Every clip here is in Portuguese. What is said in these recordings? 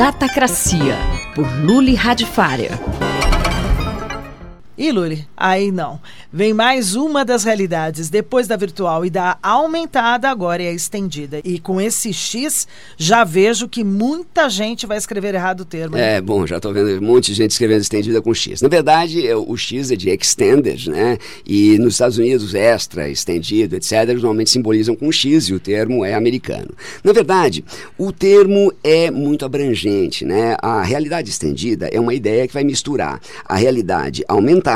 Datacracia, por Luli Radifária. E Luli, aí não. Vem mais uma das realidades. Depois da virtual e da aumentada, agora é a estendida. E com esse X, já vejo que muita gente vai escrever errado o termo. É, bom, já estou vendo um monte de gente escrevendo estendida com X. Na verdade, é, o X é de extended, né? E nos Estados Unidos, extra, estendido, etc., normalmente simbolizam com X e o termo é americano. Na verdade, o termo é muito abrangente, né? A realidade estendida é uma ideia que vai misturar a realidade aumentada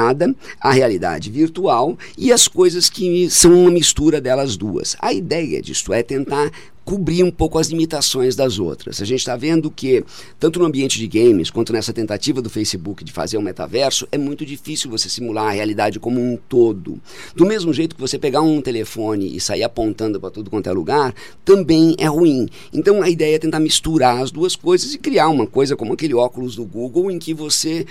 a realidade virtual e as coisas que são uma mistura delas duas. A ideia disso é tentar cobrir um pouco as limitações das outras. A gente está vendo que, tanto no ambiente de games, quanto nessa tentativa do Facebook de fazer um metaverso, é muito difícil você simular a realidade como um todo. Do mesmo jeito que você pegar um telefone e sair apontando para tudo quanto é lugar, também é ruim. Então a ideia é tentar misturar as duas coisas e criar uma coisa como aquele óculos do Google em que você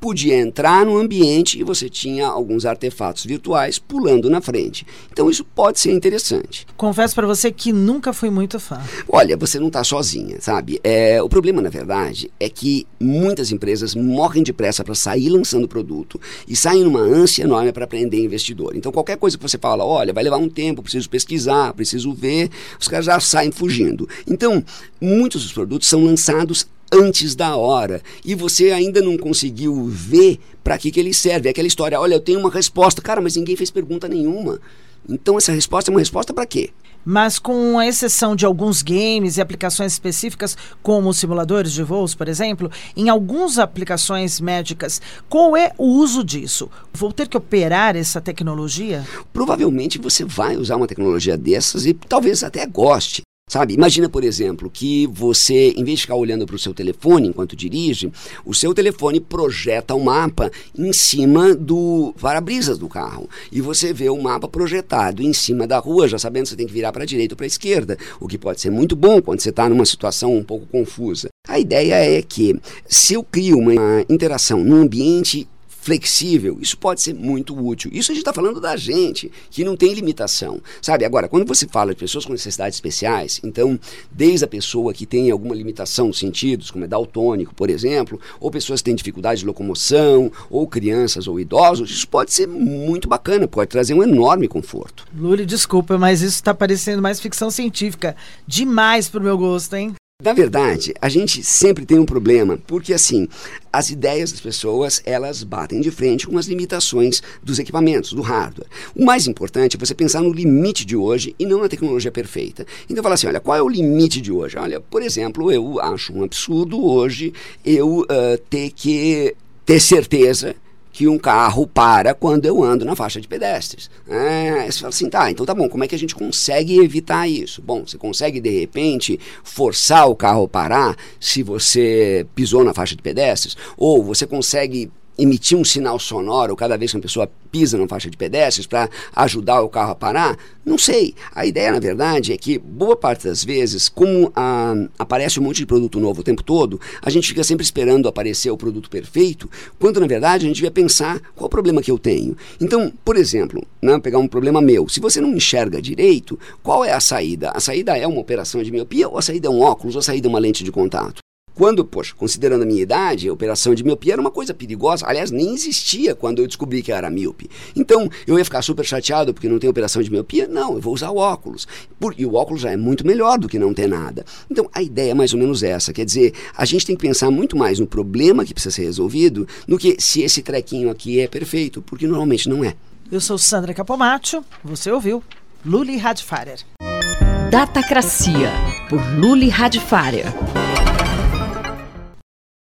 podia entrar no ambiente e você tinha alguns artefatos virtuais pulando na frente. Então isso pode ser interessante. Confesso para você que nunca fui muito fã. Olha, você não está sozinha, sabe? É, o problema, na verdade, é que muitas empresas morrem depressa para sair lançando produto e saem numa ânsia enorme para prender investidor. Então qualquer coisa que você fala, olha, vai levar um tempo, preciso pesquisar, preciso ver, os caras já saem fugindo. Então, muitos dos produtos são lançados antes da hora e você ainda não conseguiu ver para que, que ele serve. É aquela história, olha, eu tenho uma resposta, cara, mas ninguém fez pergunta nenhuma. Então essa resposta é uma resposta para quê? Mas com a exceção de alguns games e aplicações específicas, como simuladores de voos, por exemplo, em algumas aplicações médicas, qual é o uso disso? Vou ter que operar essa tecnologia? Provavelmente você vai usar uma tecnologia dessas e talvez até goste. Sabe, imagina, por exemplo, que você, em vez de ficar olhando para o seu telefone enquanto dirige, o seu telefone projeta um mapa em cima do para-brisas do carro. E você vê o mapa projetado em cima da rua, já sabendo que você tem que virar para a direita ou para a esquerda, o que pode ser muito bom quando você está numa situação um pouco confusa. A ideia é que, se eu crio uma interação num ambiente flexível, isso pode ser muito útil. Isso a gente está falando da gente, que não tem limitação. Sabe, agora, quando você fala de pessoas com necessidades especiais, então, desde a pessoa que tem alguma limitação de sentidos, como é daltônico, por exemplo, ou pessoas que têm dificuldade de locomoção, ou crianças ou idosos, isso pode ser muito bacana, pode trazer um enorme conforto. Luli, desculpa, mas isso está parecendo mais ficção científica. Demais pro meu gosto, hein? Na verdade, a gente sempre tem um problema, porque assim, as ideias das pessoas, elas batem de frente com as limitações dos equipamentos, do hardware. O mais importante é você pensar no limite de hoje e não na tecnologia perfeita. Então, fala assim, olha, qual é o limite de hoje? Olha, por exemplo, eu acho um absurdo hoje eu uh, ter que ter certeza que um carro para quando eu ando na faixa de pedestres. É, você fala assim, tá, então tá bom, como é que a gente consegue evitar isso? Bom, você consegue de repente forçar o carro a parar se você pisou na faixa de pedestres? Ou você consegue emitir um sinal sonoro cada vez que uma pessoa pisa na faixa de pedestres para ajudar o carro a parar? Não sei. A ideia, na verdade, é que boa parte das vezes, como ah, aparece um monte de produto novo o tempo todo, a gente fica sempre esperando aparecer o produto perfeito, quando na verdade a gente devia pensar qual o problema que eu tenho. Então, por exemplo, né, pegar um problema meu, se você não enxerga direito, qual é a saída? A saída é uma operação de miopia ou a saída é um óculos ou a saída é uma lente de contato? Quando, poxa, considerando a minha idade, a operação de miopia era uma coisa perigosa. Aliás, nem existia quando eu descobri que era míope. Então, eu ia ficar super chateado porque não tem operação de miopia? Não, eu vou usar o óculos. Por, e o óculos já é muito melhor do que não ter nada. Então, a ideia é mais ou menos essa. Quer dizer, a gente tem que pensar muito mais no problema que precisa ser resolvido do que se esse trequinho aqui é perfeito, porque normalmente não é. Eu sou Sandra Capomatto, você ouviu Luli Radfarer. Datacracia, por Luli Radfarer.